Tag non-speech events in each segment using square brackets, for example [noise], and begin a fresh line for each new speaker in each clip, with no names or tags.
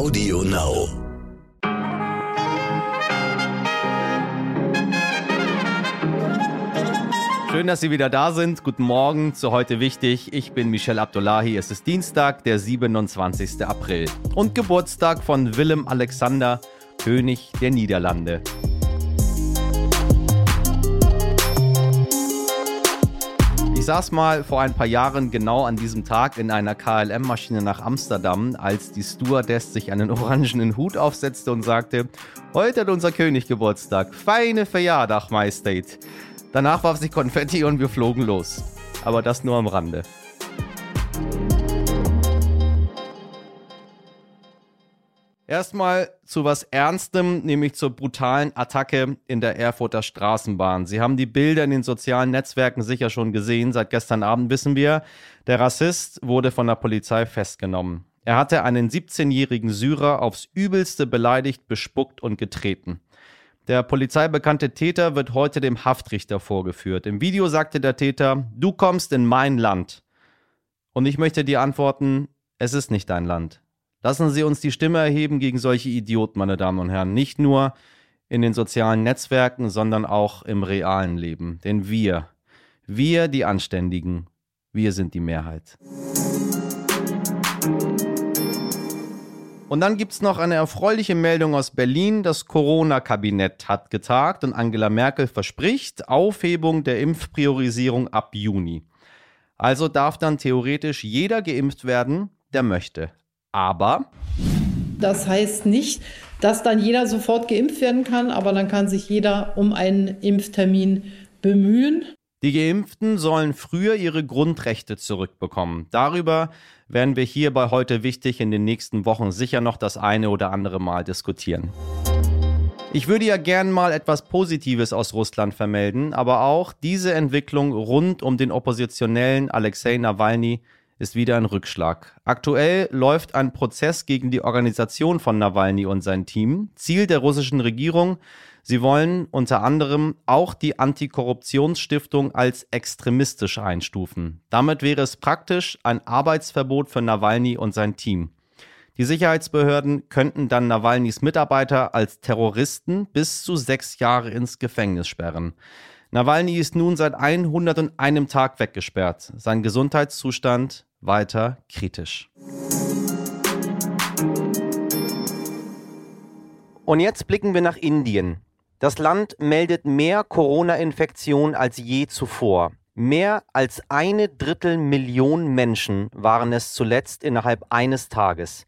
Audio Now.
Schön, dass Sie wieder da sind. Guten Morgen zu heute wichtig. Ich bin Michel Abdullahi. Es ist Dienstag, der 27. April und Geburtstag von Willem Alexander, König der Niederlande. Ich saß mal vor ein paar Jahren genau an diesem Tag in einer KLM-Maschine nach Amsterdam, als die Stewardess sich einen [laughs] orangenen Hut aufsetzte und sagte, heute hat unser König Geburtstag. Feine Verjahrdag, Majestät. Danach warf sich Konfetti und wir flogen los. Aber das nur am Rande. Erstmal zu was Ernstem, nämlich zur brutalen Attacke in der Erfurter Straßenbahn. Sie haben die Bilder in den sozialen Netzwerken sicher schon gesehen. Seit gestern Abend wissen wir, der Rassist wurde von der Polizei festgenommen. Er hatte einen 17-jährigen Syrer aufs übelste beleidigt, bespuckt und getreten. Der polizeibekannte Täter wird heute dem Haftrichter vorgeführt. Im Video sagte der Täter, du kommst in mein Land. Und ich möchte dir antworten, es ist nicht dein Land. Lassen Sie uns die Stimme erheben gegen solche Idioten, meine Damen und Herren. Nicht nur in den sozialen Netzwerken, sondern auch im realen Leben. Denn wir, wir die Anständigen, wir sind die Mehrheit. Und dann gibt es noch eine erfreuliche Meldung aus Berlin. Das Corona-Kabinett hat getagt und Angela Merkel verspricht Aufhebung der Impfpriorisierung ab Juni. Also darf dann theoretisch jeder geimpft werden, der möchte. Aber
das heißt nicht, dass dann jeder sofort geimpft werden kann, aber dann kann sich jeder um einen Impftermin bemühen.
Die Geimpften sollen früher ihre Grundrechte zurückbekommen. Darüber werden wir hier bei heute wichtig in den nächsten Wochen sicher noch das eine oder andere Mal diskutieren. Ich würde ja gern mal etwas Positives aus Russland vermelden, aber auch diese Entwicklung rund um den Oppositionellen Alexei Nawalny ist wieder ein Rückschlag. Aktuell läuft ein Prozess gegen die Organisation von Nawalny und sein Team. Ziel der russischen Regierung, sie wollen unter anderem auch die Antikorruptionsstiftung als extremistisch einstufen. Damit wäre es praktisch ein Arbeitsverbot für Nawalny und sein Team. Die Sicherheitsbehörden könnten dann Nawalnys Mitarbeiter als Terroristen bis zu sechs Jahre ins Gefängnis sperren. Nawalny ist nun seit 101 Tag weggesperrt. Sein Gesundheitszustand weiter kritisch. Und jetzt blicken wir nach Indien. Das Land meldet mehr Corona-Infektionen als je zuvor. Mehr als eine Drittel Million Menschen waren es zuletzt innerhalb eines Tages.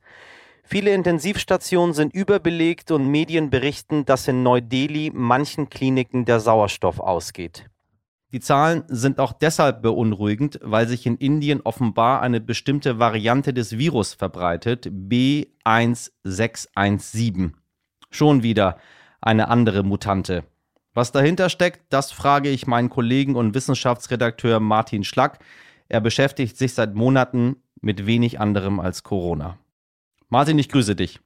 Viele Intensivstationen sind überbelegt und Medien berichten, dass in Neu-Delhi manchen Kliniken der Sauerstoff ausgeht. Die Zahlen sind auch deshalb beunruhigend, weil sich in Indien offenbar eine bestimmte Variante des Virus verbreitet, B1617. Schon wieder eine andere Mutante. Was dahinter steckt, das frage ich meinen Kollegen und Wissenschaftsredakteur Martin Schlack. Er beschäftigt sich seit Monaten mit wenig anderem als Corona. Martin, ich grüße dich.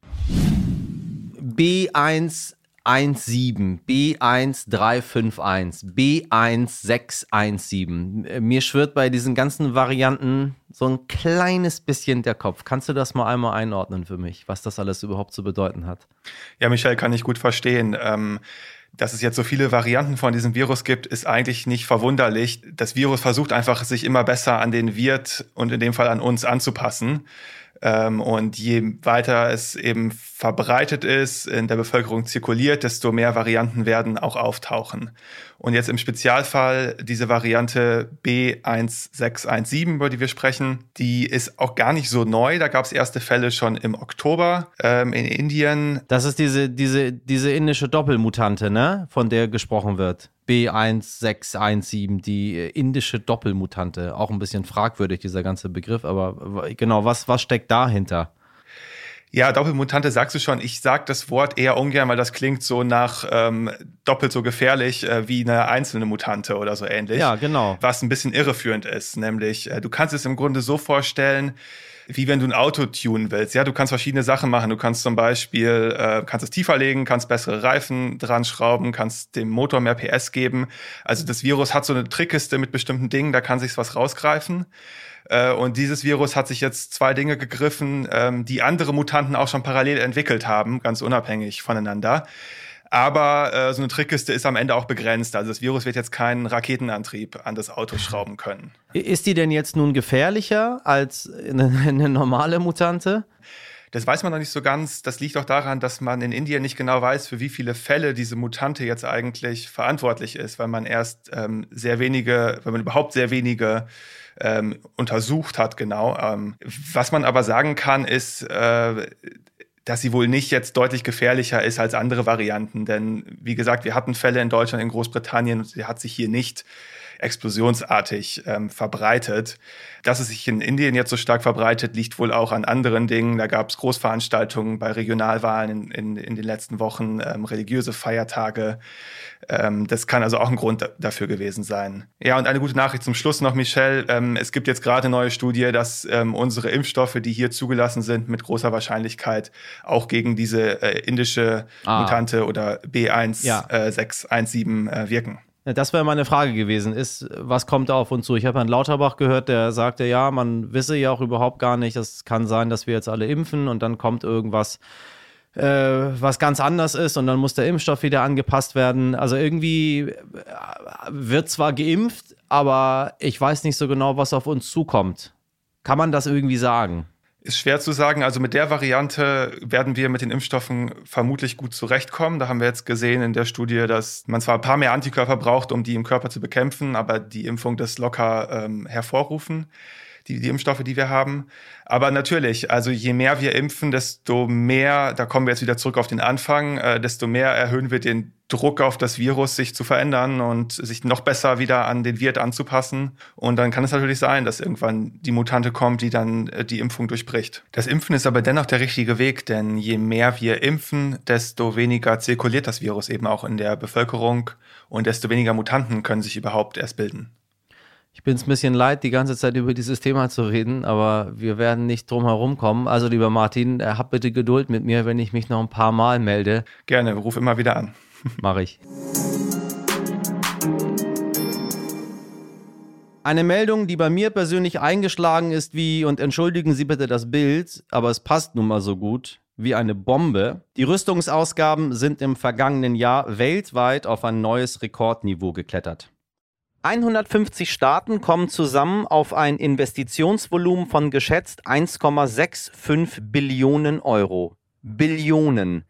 B1 17, B1351, B1617. Mir schwirrt bei diesen ganzen Varianten so ein kleines bisschen der Kopf. Kannst du das mal einmal einordnen für mich, was das alles überhaupt zu bedeuten hat?
Ja, Michael, kann ich gut verstehen. Ähm, dass es jetzt so viele Varianten von diesem Virus gibt, ist eigentlich nicht verwunderlich. Das Virus versucht einfach, sich immer besser an den Wirt und in dem Fall an uns anzupassen. Ähm, und je weiter es eben verbreitet ist, in der Bevölkerung zirkuliert, desto mehr Varianten werden auch auftauchen. Und jetzt im Spezialfall diese Variante B1617, über die wir sprechen, die ist auch gar nicht so neu. Da gab es erste Fälle schon im Oktober ähm, in Indien.
Das ist diese, diese, diese indische Doppelmutante, ne? Von der gesprochen wird. B1617, die indische Doppelmutante. Auch ein bisschen fragwürdig, dieser ganze Begriff, aber genau, was, was steckt dahinter?
Ja, Doppelmutante sagst du schon. Ich sag das Wort eher ungern, weil das klingt so nach ähm, doppelt so gefährlich äh, wie eine einzelne Mutante oder so ähnlich.
Ja, genau.
Was ein bisschen irreführend ist. Nämlich, äh, du kannst es im Grunde so vorstellen, wie wenn du ein Auto tunen willst. Ja, du kannst verschiedene Sachen machen. Du kannst zum Beispiel, äh, kannst es tiefer legen, kannst bessere Reifen dran schrauben, kannst dem Motor mehr PS geben. Also das Virus hat so eine Trickkiste mit bestimmten Dingen, da kann sich was rausgreifen. Äh, und dieses Virus hat sich jetzt zwei Dinge gegriffen, ähm, die andere Mutanten auch schon parallel entwickelt haben, ganz unabhängig voneinander. Aber äh, so eine Trickkiste ist am Ende auch begrenzt. Also das Virus wird jetzt keinen Raketenantrieb an das Auto schrauben können.
Ist die denn jetzt nun gefährlicher als eine, eine normale Mutante?
Das weiß man noch nicht so ganz. Das liegt auch daran, dass man in Indien nicht genau weiß, für wie viele Fälle diese Mutante jetzt eigentlich verantwortlich ist, weil man erst ähm, sehr wenige, wenn man überhaupt sehr wenige ähm, untersucht hat, genau. Ähm, was man aber sagen kann, ist, äh, dass sie wohl nicht jetzt deutlich gefährlicher ist als andere Varianten. Denn wie gesagt, wir hatten Fälle in Deutschland, in Großbritannien und sie hat sich hier nicht explosionsartig ähm, verbreitet. Dass es sich in Indien jetzt so stark verbreitet, liegt wohl auch an anderen Dingen. Da gab es Großveranstaltungen bei Regionalwahlen in, in, in den letzten Wochen, ähm, religiöse Feiertage. Ähm, das kann also auch ein Grund dafür gewesen sein. Ja, und eine gute Nachricht zum Schluss noch, Michelle. Ähm, es gibt jetzt gerade eine neue Studie, dass ähm, unsere Impfstoffe, die hier zugelassen sind, mit großer Wahrscheinlichkeit auch gegen diese äh, indische ah. Mutante oder B1617 ja. äh, wirken.
Das wäre meine Frage gewesen, ist, was kommt da auf uns zu? Ich habe Herrn Lauterbach gehört, der sagte, ja, man wisse ja auch überhaupt gar nicht, es kann sein, dass wir jetzt alle impfen und dann kommt irgendwas, äh, was ganz anders ist und dann muss der Impfstoff wieder angepasst werden. Also irgendwie äh, wird zwar geimpft, aber ich weiß nicht so genau, was auf uns zukommt. Kann man das irgendwie sagen?
Ist schwer zu sagen. Also mit der Variante werden wir mit den Impfstoffen vermutlich gut zurechtkommen. Da haben wir jetzt gesehen in der Studie, dass man zwar ein paar mehr Antikörper braucht, um die im Körper zu bekämpfen, aber die Impfung das locker ähm, hervorrufen die, die Impfstoffe, die wir haben. Aber natürlich, also je mehr wir impfen, desto mehr, da kommen wir jetzt wieder zurück auf den Anfang, äh, desto mehr erhöhen wir den Druck auf das Virus, sich zu verändern und sich noch besser wieder an den Wirt anzupassen. Und dann kann es natürlich sein, dass irgendwann die Mutante kommt, die dann äh, die Impfung durchbricht. Das Impfen ist aber dennoch der richtige Weg, denn je mehr wir impfen, desto weniger zirkuliert das Virus eben auch in der Bevölkerung und desto weniger Mutanten können sich überhaupt erst bilden.
Ich bin es ein bisschen leid, die ganze Zeit über dieses Thema zu reden, aber wir werden nicht drum herum kommen. Also, lieber Martin, äh, hab bitte Geduld mit mir, wenn ich mich noch ein paar Mal melde.
Gerne, ruf immer wieder an. [laughs] [laughs]
Mach ich. Eine Meldung, die bei mir persönlich eingeschlagen ist, wie, und entschuldigen Sie bitte das Bild, aber es passt nun mal so gut, wie eine Bombe. Die Rüstungsausgaben sind im vergangenen Jahr weltweit auf ein neues Rekordniveau geklettert. 150 Staaten kommen zusammen auf ein Investitionsvolumen von geschätzt 1,65 Billionen Euro. Billionen.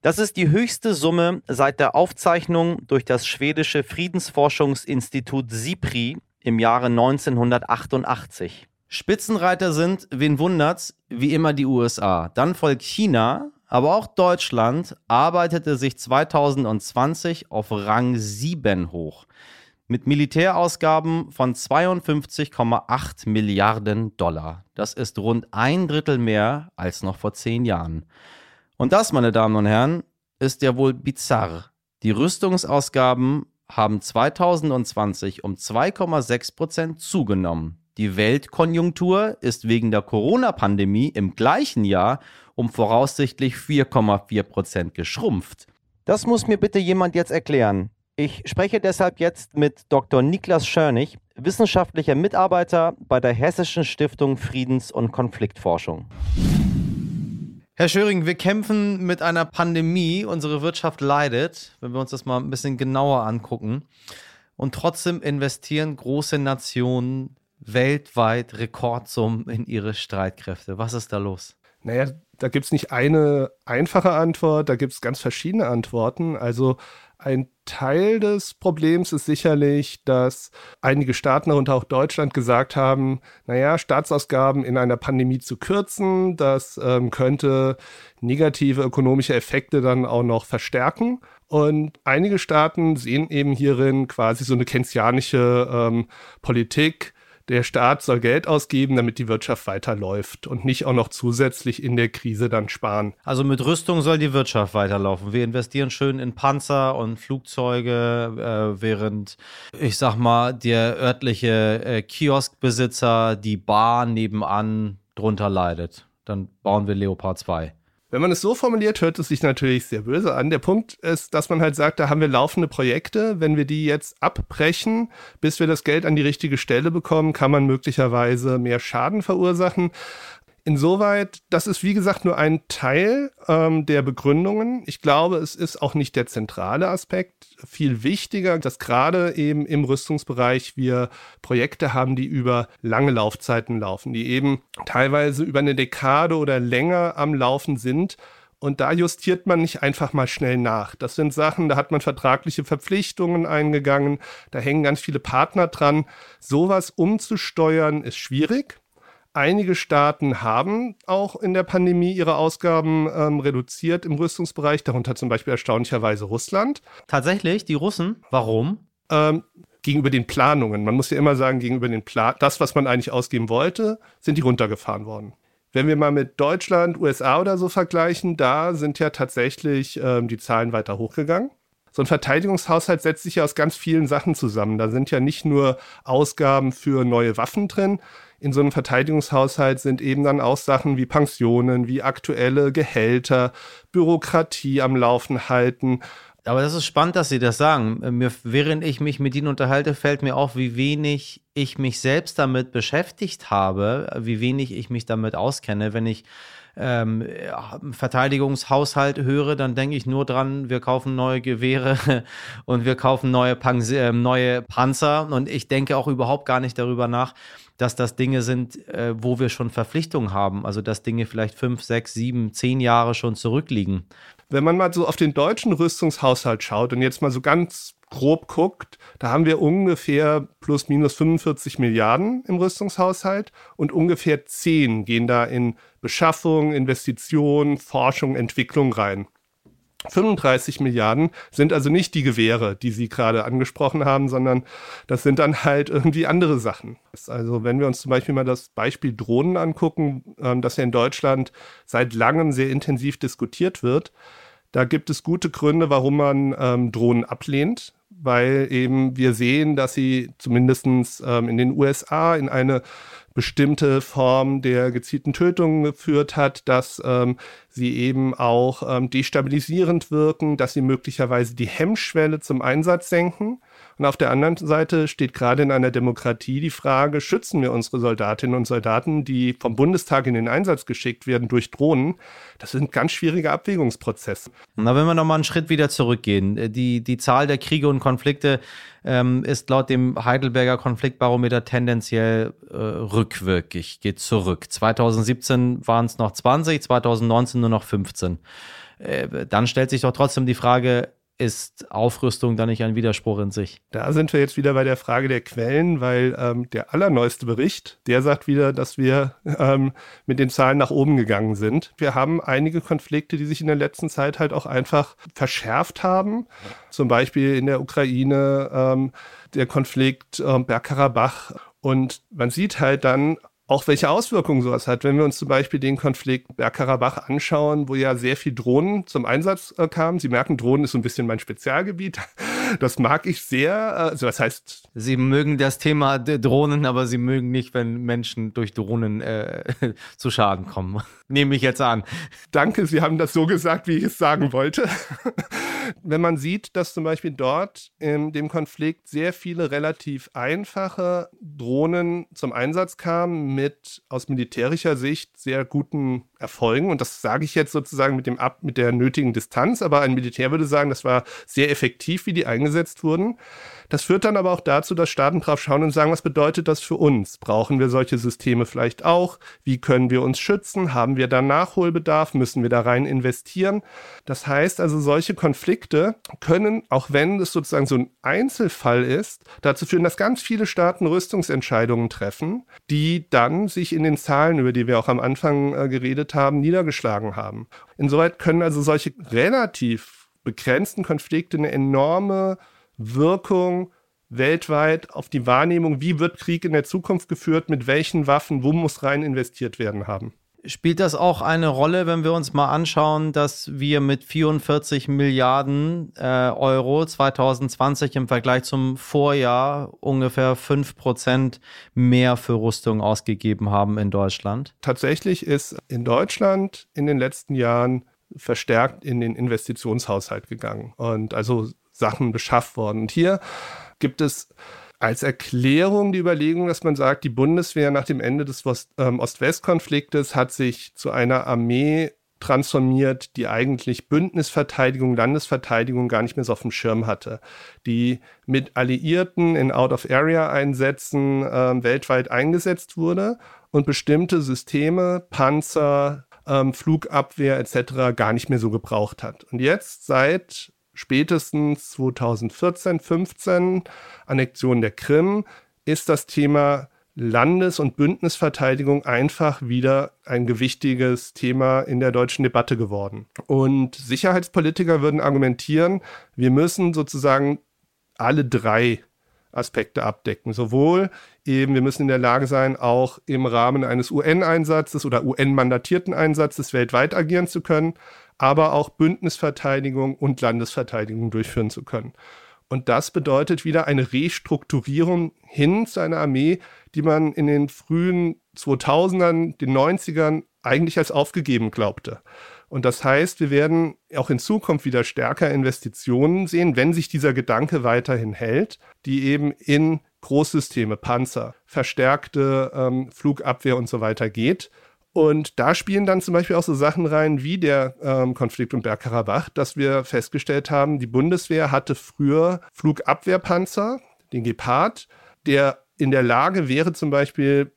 Das ist die höchste Summe seit der Aufzeichnung durch das schwedische Friedensforschungsinstitut SIPRI im Jahre 1988. Spitzenreiter sind, wen wundert's, wie immer die USA. Dann folgt China, aber auch Deutschland arbeitete sich 2020 auf Rang 7 hoch mit Militärausgaben von 52,8 Milliarden Dollar. Das ist rund ein Drittel mehr als noch vor zehn Jahren. Und das, meine Damen und Herren, ist ja wohl bizarr. Die Rüstungsausgaben haben 2020 um 2,6 Prozent zugenommen. Die Weltkonjunktur ist wegen der Corona-Pandemie im gleichen Jahr um voraussichtlich 4,4 Prozent geschrumpft. Das muss mir bitte jemand jetzt erklären. Ich spreche deshalb jetzt mit Dr. Niklas Schörnig, wissenschaftlicher Mitarbeiter bei der Hessischen Stiftung Friedens- und Konfliktforschung. Herr Schöring, wir kämpfen mit einer Pandemie. Unsere Wirtschaft leidet, wenn wir uns das mal ein bisschen genauer angucken. Und trotzdem investieren große Nationen weltweit Rekordsummen in ihre Streitkräfte. Was ist da los?
Naja, da gibt es nicht eine einfache Antwort, da gibt es ganz verschiedene Antworten. Also ein Teil des Problems ist sicherlich, dass einige Staaten, darunter auch Deutschland, gesagt haben, naja, Staatsausgaben in einer Pandemie zu kürzen, das ähm, könnte negative ökonomische Effekte dann auch noch verstärken. Und einige Staaten sehen eben hierin quasi so eine keynesianische ähm, Politik, der Staat soll Geld ausgeben, damit die Wirtschaft weiterläuft und nicht auch noch zusätzlich in der Krise dann sparen.
Also mit Rüstung soll die Wirtschaft weiterlaufen. Wir investieren schön in Panzer und Flugzeuge, äh, während ich sag mal, der örtliche äh, Kioskbesitzer, die Bar nebenan, drunter leidet. Dann bauen wir Leopard 2.
Wenn man es so formuliert, hört es sich natürlich sehr böse an. Der Punkt ist, dass man halt sagt, da haben wir laufende Projekte. Wenn wir die jetzt abbrechen, bis wir das Geld an die richtige Stelle bekommen, kann man möglicherweise mehr Schaden verursachen. Insoweit, das ist wie gesagt nur ein Teil ähm, der Begründungen. Ich glaube, es ist auch nicht der zentrale Aspekt. Viel wichtiger, dass gerade eben im Rüstungsbereich wir Projekte haben, die über lange Laufzeiten laufen, die eben teilweise über eine Dekade oder länger am Laufen sind. Und da justiert man nicht einfach mal schnell nach. Das sind Sachen, da hat man vertragliche Verpflichtungen eingegangen, da hängen ganz viele Partner dran. Sowas umzusteuern ist schwierig. Einige Staaten haben auch in der Pandemie ihre Ausgaben ähm, reduziert im Rüstungsbereich, darunter zum Beispiel erstaunlicherweise Russland.
Tatsächlich, die Russen? Warum?
Ähm, gegenüber den Planungen. Man muss ja immer sagen, gegenüber den Plan das, was man eigentlich ausgeben wollte, sind die runtergefahren worden. Wenn wir mal mit Deutschland, USA oder so vergleichen, da sind ja tatsächlich ähm, die Zahlen weiter hochgegangen. So ein Verteidigungshaushalt setzt sich ja aus ganz vielen Sachen zusammen. Da sind ja nicht nur Ausgaben für neue Waffen drin, in so einem Verteidigungshaushalt sind eben dann auch Sachen wie Pensionen, wie aktuelle Gehälter, Bürokratie am Laufen halten.
Aber das ist spannend, dass Sie das sagen. Mir, während ich mich mit Ihnen unterhalte, fällt mir auf, wie wenig ich mich selbst damit beschäftigt habe, wie wenig ich mich damit auskenne. Wenn ich ähm, Verteidigungshaushalt höre, dann denke ich nur dran, wir kaufen neue Gewehre [laughs] und wir kaufen neue, Pan äh, neue Panzer. Und ich denke auch überhaupt gar nicht darüber nach, dass das Dinge sind, äh, wo wir schon Verpflichtungen haben. Also dass Dinge vielleicht fünf, sechs, sieben, zehn Jahre schon zurückliegen.
Wenn man mal so auf den deutschen Rüstungshaushalt schaut und jetzt mal so ganz grob guckt, da haben wir ungefähr plus minus 45 Milliarden im Rüstungshaushalt und ungefähr 10 gehen da in Beschaffung, Investition, Forschung, Entwicklung rein. 35 Milliarden sind also nicht die Gewehre, die Sie gerade angesprochen haben, sondern das sind dann halt irgendwie andere Sachen. Also wenn wir uns zum Beispiel mal das Beispiel Drohnen angucken, ähm, das ja in Deutschland seit langem sehr intensiv diskutiert wird, da gibt es gute Gründe, warum man ähm, Drohnen ablehnt, weil eben wir sehen, dass sie zumindest ähm, in den USA in eine bestimmte Form der gezielten Tötung geführt hat, dass ähm, sie eben auch ähm, destabilisierend wirken, dass sie möglicherweise die Hemmschwelle zum Einsatz senken. Und auf der anderen Seite steht gerade in einer Demokratie die Frage, schützen wir unsere Soldatinnen und Soldaten, die vom Bundestag in den Einsatz geschickt werden durch Drohnen? Das sind ganz schwierige Abwägungsprozesse.
Na, wenn wir nochmal einen Schritt wieder zurückgehen, die, die Zahl der Kriege und Konflikte ähm, ist laut dem Heidelberger Konfliktbarometer tendenziell äh, rückwirkig, geht zurück. 2017 waren es noch 20, 2019 nur noch 15. Äh, dann stellt sich doch trotzdem die Frage, ist Aufrüstung dann nicht ein Widerspruch in sich?
Da sind wir jetzt wieder bei der Frage der Quellen, weil ähm, der allerneueste Bericht, der sagt wieder, dass wir ähm, mit den Zahlen nach oben gegangen sind. Wir haben einige Konflikte, die sich in der letzten Zeit halt auch einfach verschärft haben. Zum Beispiel in der Ukraine ähm, der Konflikt ähm, Bergkarabach. Und man sieht halt dann auch welche Auswirkungen sowas hat. Wenn wir uns zum Beispiel den Konflikt Bergkarabach anschauen, wo ja sehr viel Drohnen zum Einsatz äh, kamen. Sie merken, Drohnen ist so ein bisschen mein Spezialgebiet. [laughs] Das mag ich sehr. Also was heißt?
Sie mögen das Thema Drohnen, aber Sie mögen nicht, wenn Menschen durch Drohnen äh, [laughs] zu Schaden kommen. [laughs] Nehme ich jetzt an.
Danke, Sie haben das so gesagt, wie ich es sagen wollte. wenn man sieht, dass zum Beispiel dort in dem Konflikt sehr viele relativ einfache Drohnen zum Einsatz kamen mit aus militärischer Sicht sehr guten Erfolgen. Und das sage ich jetzt sozusagen mit, dem Ab mit der nötigen Distanz, aber ein Militär würde sagen, das war sehr effektiv, wie die eingesetzt wurden. Das führt dann aber auch dazu, dass Staaten drauf schauen und sagen, was bedeutet das für uns? Brauchen wir solche Systeme vielleicht auch? Wie können wir uns schützen? Haben wir da Nachholbedarf? Müssen wir da rein investieren? Das heißt also, solche Konflikte können, auch wenn es sozusagen so ein Einzelfall ist, dazu führen, dass ganz viele Staaten Rüstungsentscheidungen treffen, die dann sich in den Zahlen, über die wir auch am Anfang äh, geredet haben, niedergeschlagen haben. Insoweit können also solche relativ begrenzten Konflikte eine enorme Wirkung weltweit auf die Wahrnehmung, wie wird Krieg in der Zukunft geführt, mit welchen Waffen, wo muss rein investiert werden haben.
Spielt das auch eine Rolle, wenn wir uns mal anschauen, dass wir mit 44 Milliarden äh, Euro 2020 im Vergleich zum Vorjahr ungefähr 5 Prozent mehr für Rüstung ausgegeben haben in Deutschland?
Tatsächlich ist in Deutschland in den letzten Jahren verstärkt in den Investitionshaushalt gegangen und also Sachen beschafft worden. Und hier gibt es als Erklärung die Überlegung, dass man sagt, die Bundeswehr nach dem Ende des ähm, Ost-West-Konfliktes hat sich zu einer Armee transformiert, die eigentlich Bündnisverteidigung, Landesverteidigung gar nicht mehr so auf dem Schirm hatte, die mit Alliierten in Out-of-Area-Einsätzen äh, weltweit eingesetzt wurde und bestimmte Systeme, Panzer, ähm, Flugabwehr etc. gar nicht mehr so gebraucht hat. Und jetzt seit spätestens 2014, 15, Annexion der Krim, ist das Thema Landes- und Bündnisverteidigung einfach wieder ein gewichtiges Thema in der deutschen Debatte geworden. Und Sicherheitspolitiker würden argumentieren, wir müssen sozusagen alle drei Aspekte abdecken. Sowohl eben, wir müssen in der Lage sein, auch im Rahmen eines UN-Einsatzes oder UN-mandatierten Einsatzes weltweit agieren zu können, aber auch Bündnisverteidigung und Landesverteidigung durchführen zu können. Und das bedeutet wieder eine Restrukturierung hin zu einer Armee, die man in den frühen 2000ern, den 90ern eigentlich als aufgegeben glaubte. Und das heißt, wir werden auch in Zukunft wieder stärker Investitionen sehen, wenn sich dieser Gedanke weiterhin hält, die eben in Großsysteme, Panzer, verstärkte ähm, Flugabwehr und so weiter geht. Und da spielen dann zum Beispiel auch so Sachen rein wie der ähm, Konflikt um Bergkarabach, dass wir festgestellt haben, die Bundeswehr hatte früher Flugabwehrpanzer, den Gepard, der in der Lage wäre, zum Beispiel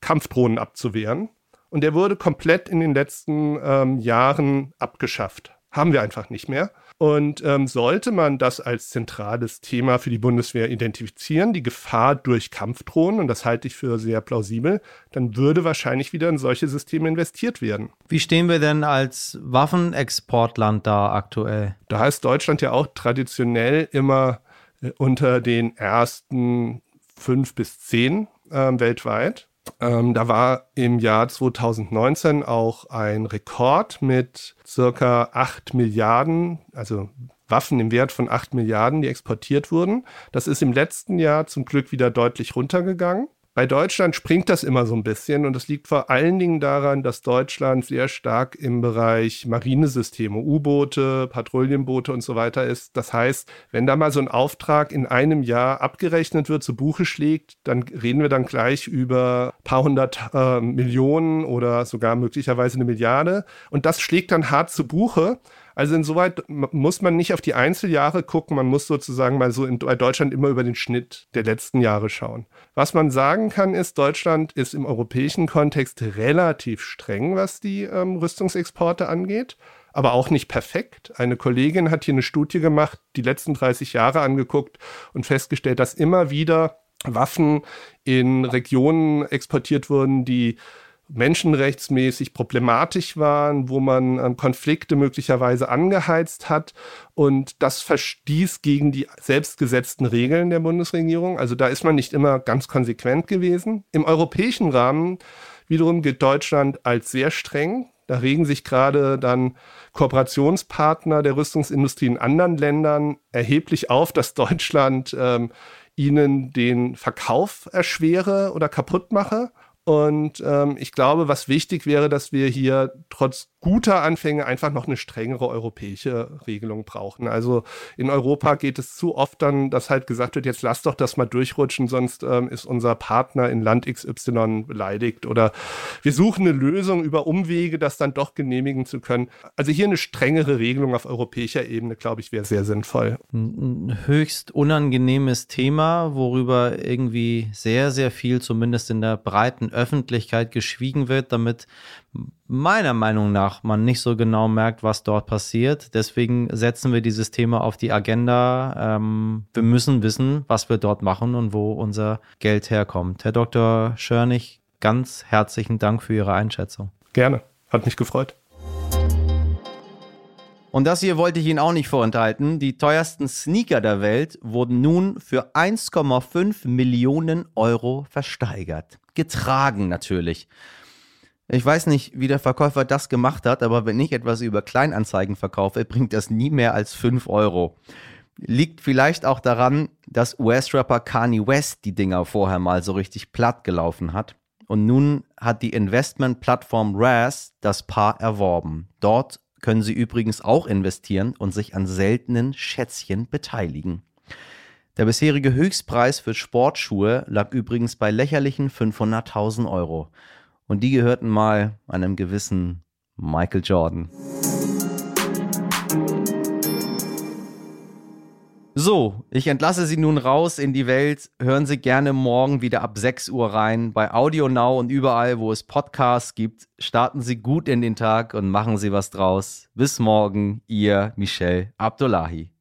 Kampfdrohnen abzuwehren. Und der wurde komplett in den letzten ähm, Jahren abgeschafft. Haben wir einfach nicht mehr. Und ähm, sollte man das als zentrales Thema für die Bundeswehr identifizieren, die Gefahr durch Kampfdrohnen, und das halte ich für sehr plausibel, dann würde wahrscheinlich wieder in solche Systeme investiert werden.
Wie stehen wir denn als Waffenexportland da aktuell?
Da ist Deutschland ja auch traditionell immer äh, unter den ersten fünf bis zehn äh, weltweit. Ähm, da war im Jahr 2019 auch ein Rekord mit circa 8 Milliarden, also Waffen im Wert von 8 Milliarden, die exportiert wurden. Das ist im letzten Jahr zum Glück wieder deutlich runtergegangen. Bei Deutschland springt das immer so ein bisschen und das liegt vor allen Dingen daran, dass Deutschland sehr stark im Bereich Marinesysteme, U-Boote, Patrouillenboote und so weiter ist. Das heißt, wenn da mal so ein Auftrag in einem Jahr abgerechnet wird, zu Buche schlägt, dann reden wir dann gleich über ein paar hundert äh, Millionen oder sogar möglicherweise eine Milliarde. Und das schlägt dann hart zu Buche. Also insoweit muss man nicht auf die Einzeljahre gucken, man muss sozusagen mal so in Deutschland immer über den Schnitt der letzten Jahre schauen. Was man sagen kann, ist, Deutschland ist im europäischen Kontext relativ streng, was die ähm, Rüstungsexporte angeht aber auch nicht perfekt. Eine Kollegin hat hier eine Studie gemacht, die letzten 30 Jahre angeguckt und festgestellt, dass immer wieder Waffen in Regionen exportiert wurden, die menschenrechtsmäßig problematisch waren, wo man ähm, Konflikte möglicherweise angeheizt hat. Und das verstieß gegen die selbstgesetzten Regeln der Bundesregierung. Also da ist man nicht immer ganz konsequent gewesen. Im europäischen Rahmen wiederum gilt Deutschland als sehr streng. Da regen sich gerade dann Kooperationspartner der Rüstungsindustrie in anderen Ländern erheblich auf, dass Deutschland ähm, ihnen den Verkauf erschwere oder kaputt mache. Und ähm, ich glaube, was wichtig wäre, dass wir hier trotz guter Anfänge einfach noch eine strengere europäische Regelung brauchen. Also in Europa geht es zu oft dann, dass halt gesagt wird, jetzt lass doch das mal durchrutschen, sonst ähm, ist unser Partner in Land XY beleidigt. Oder wir suchen eine Lösung über Umwege, das dann doch genehmigen zu können. Also hier eine strengere Regelung auf europäischer Ebene, glaube ich, wäre sehr sinnvoll.
Ein höchst unangenehmes Thema, worüber irgendwie sehr, sehr viel, zumindest in der breiten Öffentlichkeit, geschwiegen wird, damit meiner Meinung nach man nicht so genau merkt, was dort passiert. Deswegen setzen wir dieses Thema auf die Agenda. Ähm, wir müssen wissen, was wir dort machen und wo unser Geld herkommt. Herr Dr. Schörnig, ganz herzlichen Dank für Ihre Einschätzung.
Gerne, hat mich gefreut.
Und das hier wollte ich Ihnen auch nicht vorenthalten. Die teuersten Sneaker der Welt wurden nun für 1,5 Millionen Euro versteigert. Getragen natürlich. Ich weiß nicht, wie der Verkäufer das gemacht hat, aber wenn ich etwas über Kleinanzeigen verkaufe, [laughs] bringt das nie mehr als 5 Euro. Liegt vielleicht auch daran, dass US-Rapper Kanye West die Dinger vorher mal so richtig platt gelaufen hat. Und nun hat die Investmentplattform Raz das Paar erworben. Dort können Sie übrigens auch investieren und sich an seltenen Schätzchen beteiligen. Der bisherige Höchstpreis für Sportschuhe lag übrigens bei lächerlichen 500.000 Euro. Und die gehörten mal einem gewissen Michael Jordan. So, ich entlasse Sie nun raus in die Welt. Hören Sie gerne morgen wieder ab 6 Uhr rein bei Audio Now und überall, wo es Podcasts gibt. Starten Sie gut in den Tag und machen Sie was draus. Bis morgen, Ihr Michel Abdullahi.